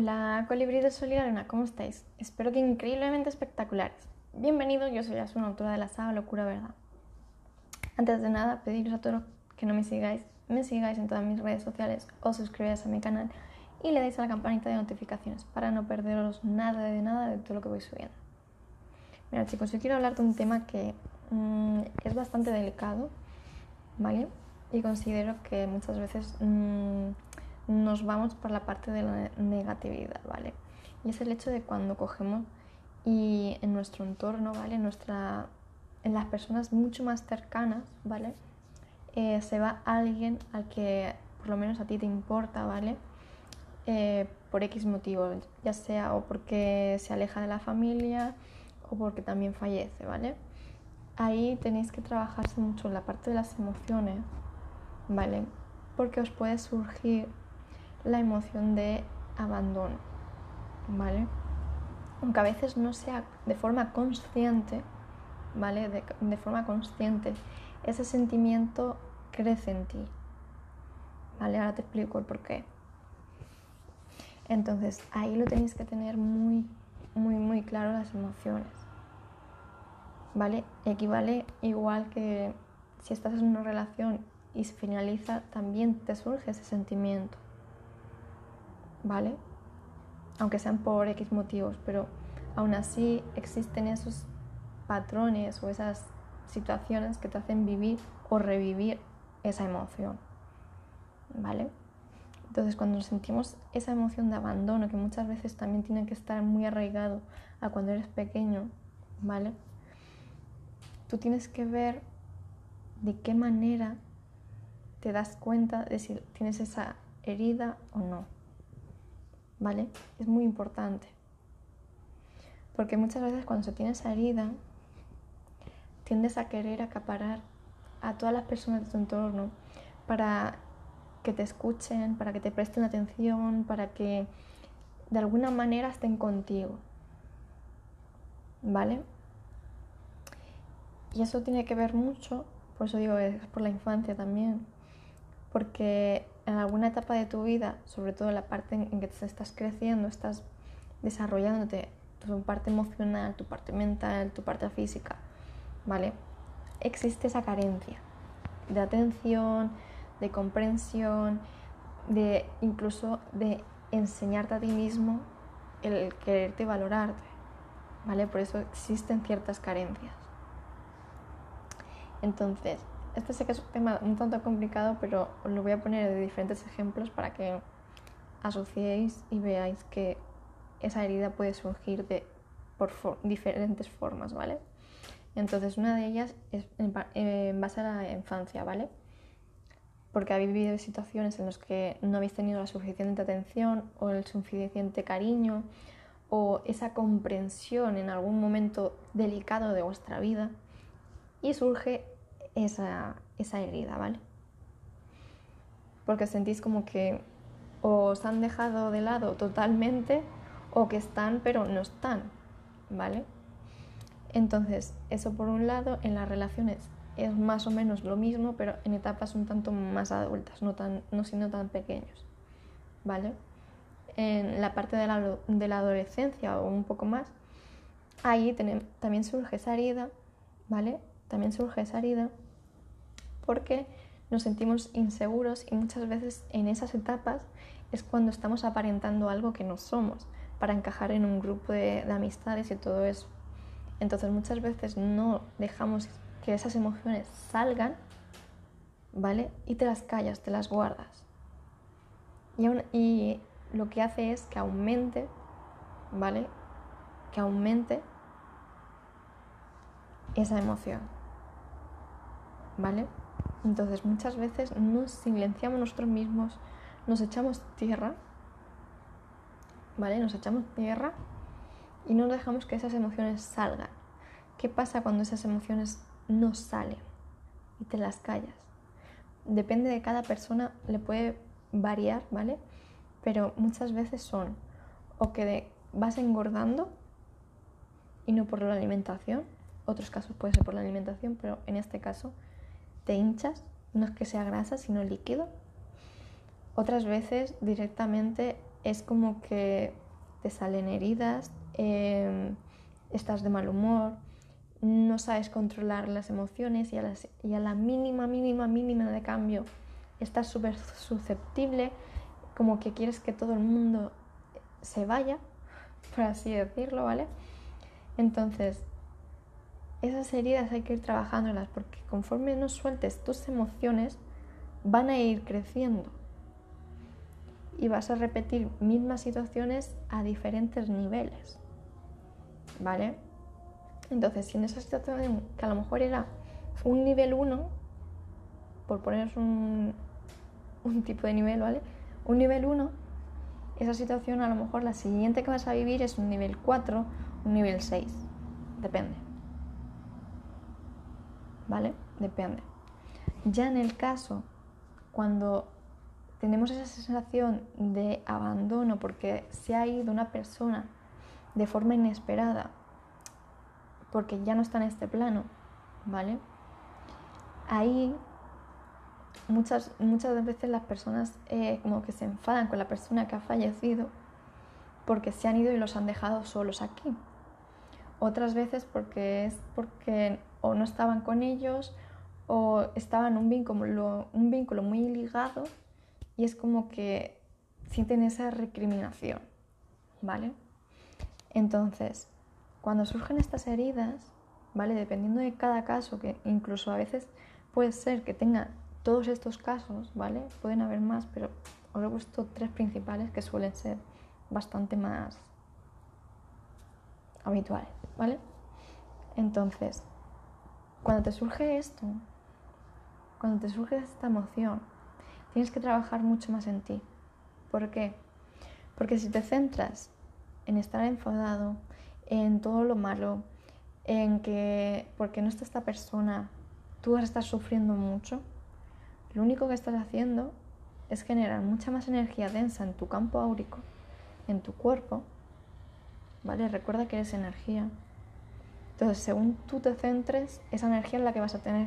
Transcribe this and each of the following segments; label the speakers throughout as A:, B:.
A: Hola, colibrí de Sol y Arena, ¿cómo estáis? Espero que increíblemente espectaculares. Bienvenidos, yo soy Asuna, autora de la saga Locura Verdad. Antes de nada, pediros a todos que no me sigáis, me sigáis en todas mis redes sociales, os suscribáis a mi canal y le dais a la campanita de notificaciones para no perderos nada de nada de todo lo que voy subiendo. Mira chicos, yo quiero hablar de un tema que mmm, es bastante delicado, ¿vale? Y considero que muchas veces... Mmm, nos vamos por la parte de la negatividad, ¿vale? Y es el hecho de cuando cogemos y en nuestro entorno, ¿vale? Nuestra, en las personas mucho más cercanas, ¿vale? Eh, se va alguien al que por lo menos a ti te importa, ¿vale? Eh, por X motivo, ya sea o porque se aleja de la familia o porque también fallece, ¿vale? Ahí tenéis que trabajarse mucho en la parte de las emociones, ¿vale? Porque os puede surgir la emoción de abandono, ¿vale? Aunque a veces no sea de forma consciente, ¿vale? De, forma consciente, ese sentimiento crece en ti, ¿vale? Ahora te explico el por qué. Entonces, ahí lo tenéis que tener muy, muy, muy claro las emociones, ¿vale? Equivale igual que si estás en una relación y se finaliza, también te surge ese sentimiento. ¿Vale? Aunque sean por X motivos, pero aún así existen esos patrones o esas situaciones que te hacen vivir o revivir esa emoción, ¿vale? Entonces cuando sentimos esa emoción de abandono, que muchas veces también tiene que estar muy arraigado a cuando eres pequeño, ¿vale? Tú tienes que ver de qué manera te das cuenta de si tienes esa herida o no. ¿Vale? Es muy importante. Porque muchas veces cuando se tiene esa herida, tiendes a querer acaparar a todas las personas de tu entorno para que te escuchen, para que te presten atención, para que de alguna manera estén contigo. ¿Vale? Y eso tiene que ver mucho, por eso digo, es por la infancia también, porque en alguna etapa de tu vida, sobre todo en la parte en que te estás creciendo, estás desarrollándote tu parte emocional, tu parte mental, tu parte física, ¿vale? Existe esa carencia de atención, de comprensión, de incluso de enseñarte a ti mismo el quererte valorarte, ¿vale? Por eso existen ciertas carencias. Entonces, este sé que es un tema un tanto complicado, pero os lo voy a poner de diferentes ejemplos para que asociéis y veáis que esa herida puede surgir de, por diferentes formas, ¿vale? Entonces, una de ellas es en, base a la infancia, ¿vale? Porque habéis vivido situaciones en las que no habéis tenido la suficiente atención o el suficiente cariño o esa comprensión en algún momento delicado de vuestra vida y surge esa, esa herida, ¿vale? Porque sentís como que os han dejado de lado totalmente o que están pero no están, ¿vale? Entonces, eso por un lado, en las relaciones es más o menos lo mismo, pero en etapas un tanto más adultas, no, tan, no siendo tan pequeños, ¿vale? En la parte de la, de la adolescencia o un poco más, ahí también surge esa herida, ¿vale? También surge esa herida porque nos sentimos inseguros y muchas veces en esas etapas es cuando estamos aparentando algo que no somos para encajar en un grupo de, amistades y todo eso. Entonces muchas veces no dejamos que esas emociones salgan, ¿vale? Y te las callas, te las guardas. Y, y lo que hace es que aumente, ¿vale? Que aumente esa emoción, ¿vale? Entonces muchas veces nos silenciamos nosotros mismos, nos echamos tierra, ¿vale? Nos echamos tierra y no dejamos que esas emociones salgan. ¿Qué pasa cuando esas emociones no salen y te las callas? Depende de cada persona, le puede variar, ¿vale? Pero muchas veces son o que vas engordando y no por la alimentación, otros casos puede ser por la alimentación, pero en este caso te hinchas, no es que sea grasa, sino líquido. Otras veces directamente es como que te salen heridas, em, estás de mal humor, no sabes controlar las emociones y a, y a la mínima, mínima, mínima de cambio estás súper susceptible, como que quieres que todo el mundo se vaya, por así decirlo, ¿vale? Entonces, esas heridas hay que ir trabajándolas porque conforme no sueltes tus emociones, van a ir creciendo y vas a repetir mismas situaciones a diferentes niveles, ¿vale? Entonces, si en esa situación que a lo mejor era un nivel 1, por poner un, un tipo de nivel, ¿vale? Un nivel 1, esa situación a lo mejor la siguiente que vas a vivir es un nivel 4, un nivel 6, depende. ¿Vale? Depende. Ya en el caso, cuando tenemos esa sensación de abandono porque se ha ido una persona de forma inesperada, porque ya no está en este plano, ¿vale? Ahí muchas, muchas veces las personas eh, como que se enfadan con la persona que ha fallecido porque se han ido y los han dejado solos aquí. Otras veces porque es porque o no estaban con ellos o estaban un vínculo, un vínculo muy ligado y es como que sienten esa recriminación, ¿vale? Entonces, cuando surgen estas heridas, ¿vale? Dependiendo de cada caso, que incluso a veces puede ser que tenga todos estos casos, ¿vale? Pueden haber más, pero os he puesto tres principales que suelen ser bastante más habituales, ¿vale? Entonces, cuando te surge esto, cuando te surge esta emoción, tienes que trabajar mucho más en ti. ¿Por qué? Porque si te centras en estar enfadado, en todo lo malo, en que porque no está esta persona, tú vas a estar sufriendo mucho, lo único que estás haciendo es generar mucha más energía densa en tu campo áurico, en tu cuerpo, ¿vale? Recuerda que eres energía. Entonces, según tú te centres, esa energía es la que vas a tener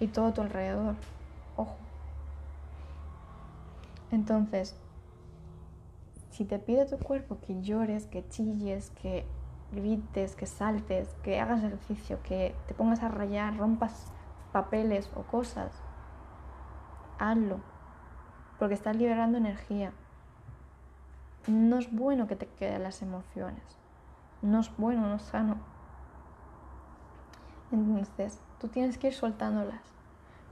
A: y todo tu alrededor. Ojo. Entonces, si te pide tu cuerpo que llores, que chilles, que grites, que saltes, que hagas ejercicio, que te pongas a rayar, rompas papeles o cosas, hazlo, porque estás liberando energía. No es bueno que te queden las emociones, no es bueno, no es sano. Entonces, tú tienes que ir soltándolas,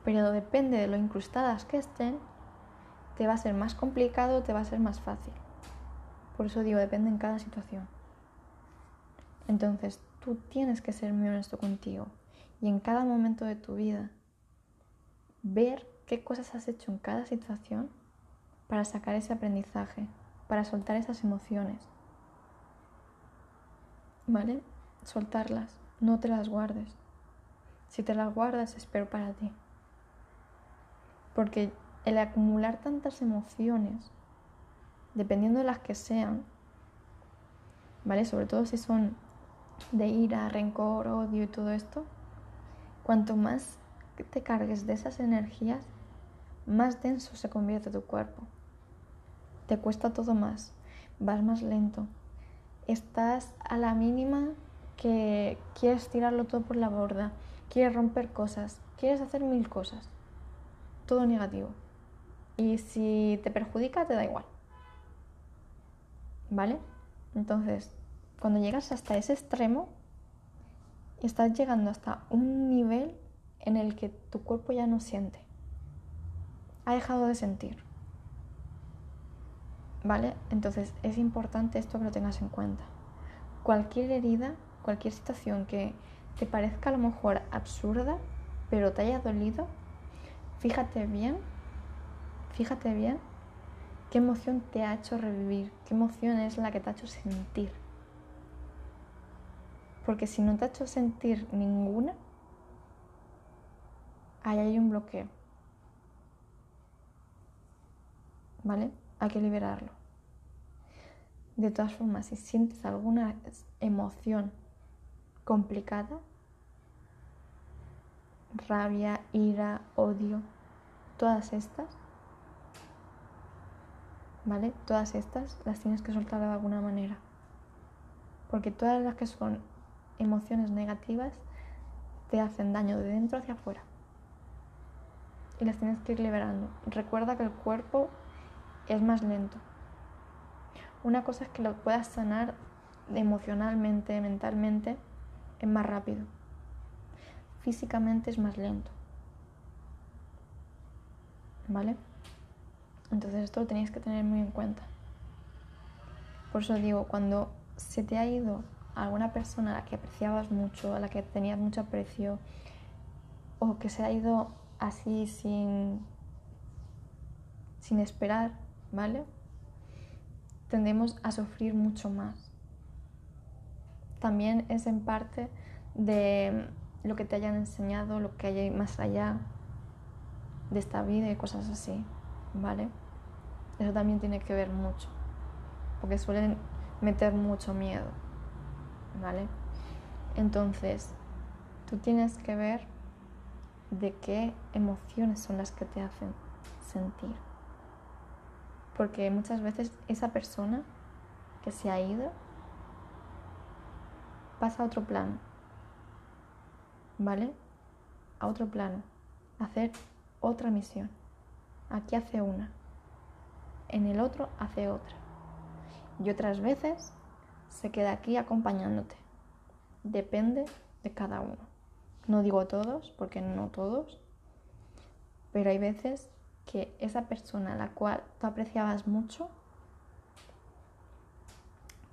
A: pero depende de lo incrustadas que estén, te va a ser más complicado, te va a ser más fácil. Por eso digo, depende en cada situación. Entonces, tú tienes que ser muy honesto contigo y en cada momento de tu vida ver qué cosas has hecho en cada situación para sacar ese aprendizaje, para soltar esas emociones. ¿Vale? Soltarlas, no te las guardes. Si te las guardas, espero para ti. Porque el acumular tantas emociones, dependiendo de las que sean, ¿vale? Sobre todo si son de ira, rencor, odio y todo esto, cuanto más te cargues de esas energías, más denso se convierte tu cuerpo. Te cuesta todo más, vas más lento. Estás a la mínima que quieres tirarlo todo por la borda, quieres romper cosas, quieres hacer mil cosas. Todo negativo. Y si te perjudica, te da igual. ¿Vale? Entonces, cuando llegas hasta ese extremo, estás llegando hasta un nivel en el que tu cuerpo ya no siente ha dejado de sentir. ¿Vale? Entonces es importante esto que lo tengas en cuenta. Cualquier herida, cualquier situación que te parezca a lo mejor absurda, pero te haya dolido, fíjate bien, fíjate bien qué emoción te ha hecho revivir, qué emoción es la que te ha hecho sentir. Porque si no te ha hecho sentir ninguna, ahí hay un bloqueo. ¿vale? Hay que liberarlo. De todas formas, si sientes alguna emoción complicada, rabia, ira, odio, todas estas, ¿vale? Todas estas las tienes que soltar de alguna manera. Porque todas las que son emociones negativas te hacen daño de dentro hacia afuera. Y las tienes que ir liberando. Recuerda que el cuerpo es más lento. Una cosa es que lo puedas sanar emocionalmente, mentalmente, es más rápido. Físicamente es más lento. ¿Vale? Entonces esto lo tenéis que tener muy en cuenta. Por eso digo, cuando se te ha ido alguna persona a la que apreciabas mucho, a la que tenías mucho aprecio, o que se ha ido así sin, sin esperar, ¿vale? Tendemos a sufrir mucho más. También es en parte de lo que te hayan enseñado, lo que hay más allá de esta vida y cosas así, ¿vale? Eso también tiene que ver mucho, porque suelen meter mucho miedo, ¿vale? Entonces, tú tienes que ver de qué emociones son las que te hacen sentir. Porque muchas veces esa persona que se ha ido pasa a otro plano, ¿vale? A otro plano, hacer otra misión. Aquí hace una, en el otro hace otra. Y otras veces se queda aquí acompañándote. Depende de cada uno. No digo todos, porque no todos, pero hay veces que esa persona a la cual tú apreciabas mucho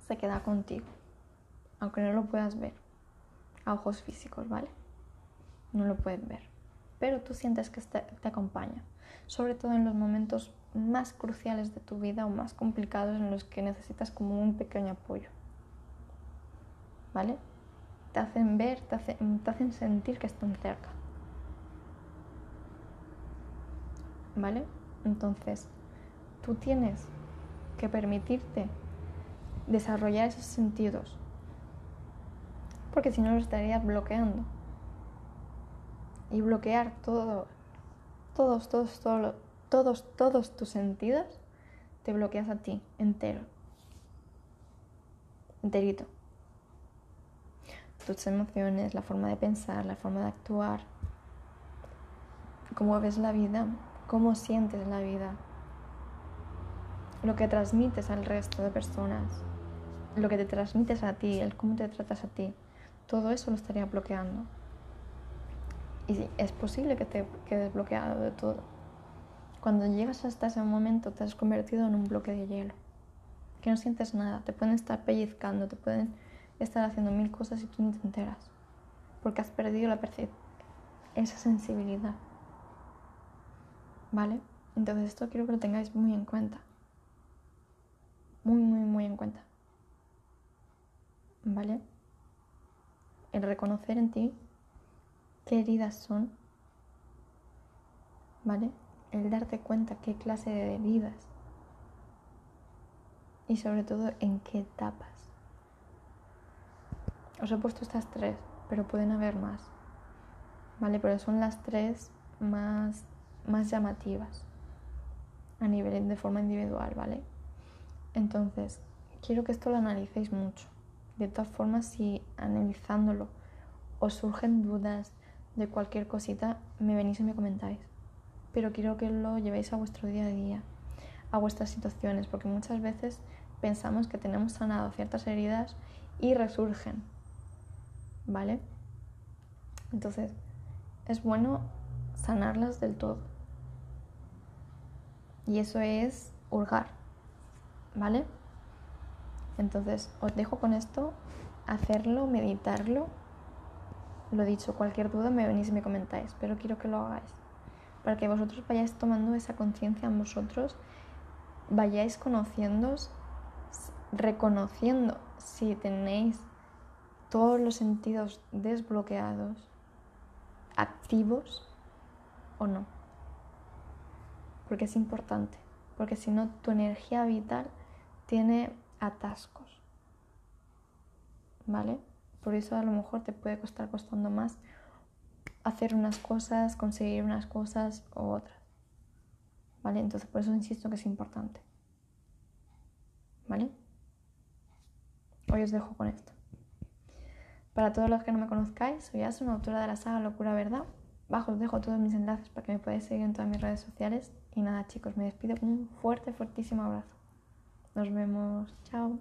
A: se queda contigo, aunque no lo puedas ver a ojos físicos, ¿vale? No lo puedes ver, pero tú sientes que te, te acompaña, sobre todo en los momentos más cruciales de tu vida o más complicados en los que necesitas como un pequeño apoyo. ¿Vale? Te hacen ver, te, te hacen sentir que están cerca. ¿Vale? Entonces, tú tienes que permitirte desarrollar esos sentidos. Porque si no lo estarías bloqueando. Y bloquear todo, todos, todos, todos, todos, todos tus sentidos, te bloqueas a ti entero. Enterito. Tus emociones, la forma de pensar, la forma de actuar, cómo ves la vida, cómo sientes la vida, lo que transmites al resto de personas, lo que te transmites a ti, el cómo te tratas a ti, todo eso lo estaría bloqueando. Y es posible que te quedes bloqueado de todo. Cuando llegas hasta ese momento te has convertido en un bloque de hielo, que no sientes nada, te pueden estar pellizcando, te pueden estar haciendo mil cosas y tú ni te enteras, porque has perdido la esa sensibilidad. ¿Vale? Entonces esto quiero que lo tengáis muy en cuenta. Muy, muy, muy en cuenta. ¿Vale? El reconocer en ti qué heridas son. ¿Vale? el darte cuenta qué clase de vidas y sobre todo en qué etapas. Os he puesto estas tres, pero pueden haber más, ¿vale? Pero son las tres más, más llamativas a nivel de forma individual, ¿vale? Entonces, quiero que esto lo analicéis mucho. De todas formas, si analizándolo os surgen dudas de cualquier cosita, me venís y me comentáis pero quiero que lo llevéis a vuestro día a día, a vuestras situaciones, porque muchas veces pensamos que tenemos sanado ciertas heridas y resurgen, ¿vale? Entonces, es bueno sanarlas del todo. Y eso es hurgar, ¿vale? Entonces, os dejo con esto, hacerlo, meditarlo. Lo dicho, cualquier duda me venís y me comentáis, pero quiero que lo hagáis para que vosotros vayáis tomando esa conciencia en vosotros, vayáis conociendo, reconociendo si tenéis todos los sentidos desbloqueados, activos o no. Porque es importante, porque si no tu energía vital tiene atascos. ¿Vale? Por eso a lo mejor te puede costar costando más hacer unas cosas, conseguir unas cosas u otras. ¿Vale? Entonces por eso insisto que es importante. ¿vale? Hoy os dejo con esto. Para todos los que no me conozcáis, soy Asun, autora de la saga Locura Verdad. Bajo os dejo todos mis enlaces para que me podáis seguir en todas mis redes sociales. Y nada chicos, me despido con un fuerte, fuertísimo abrazo. Nos vemos. Chao.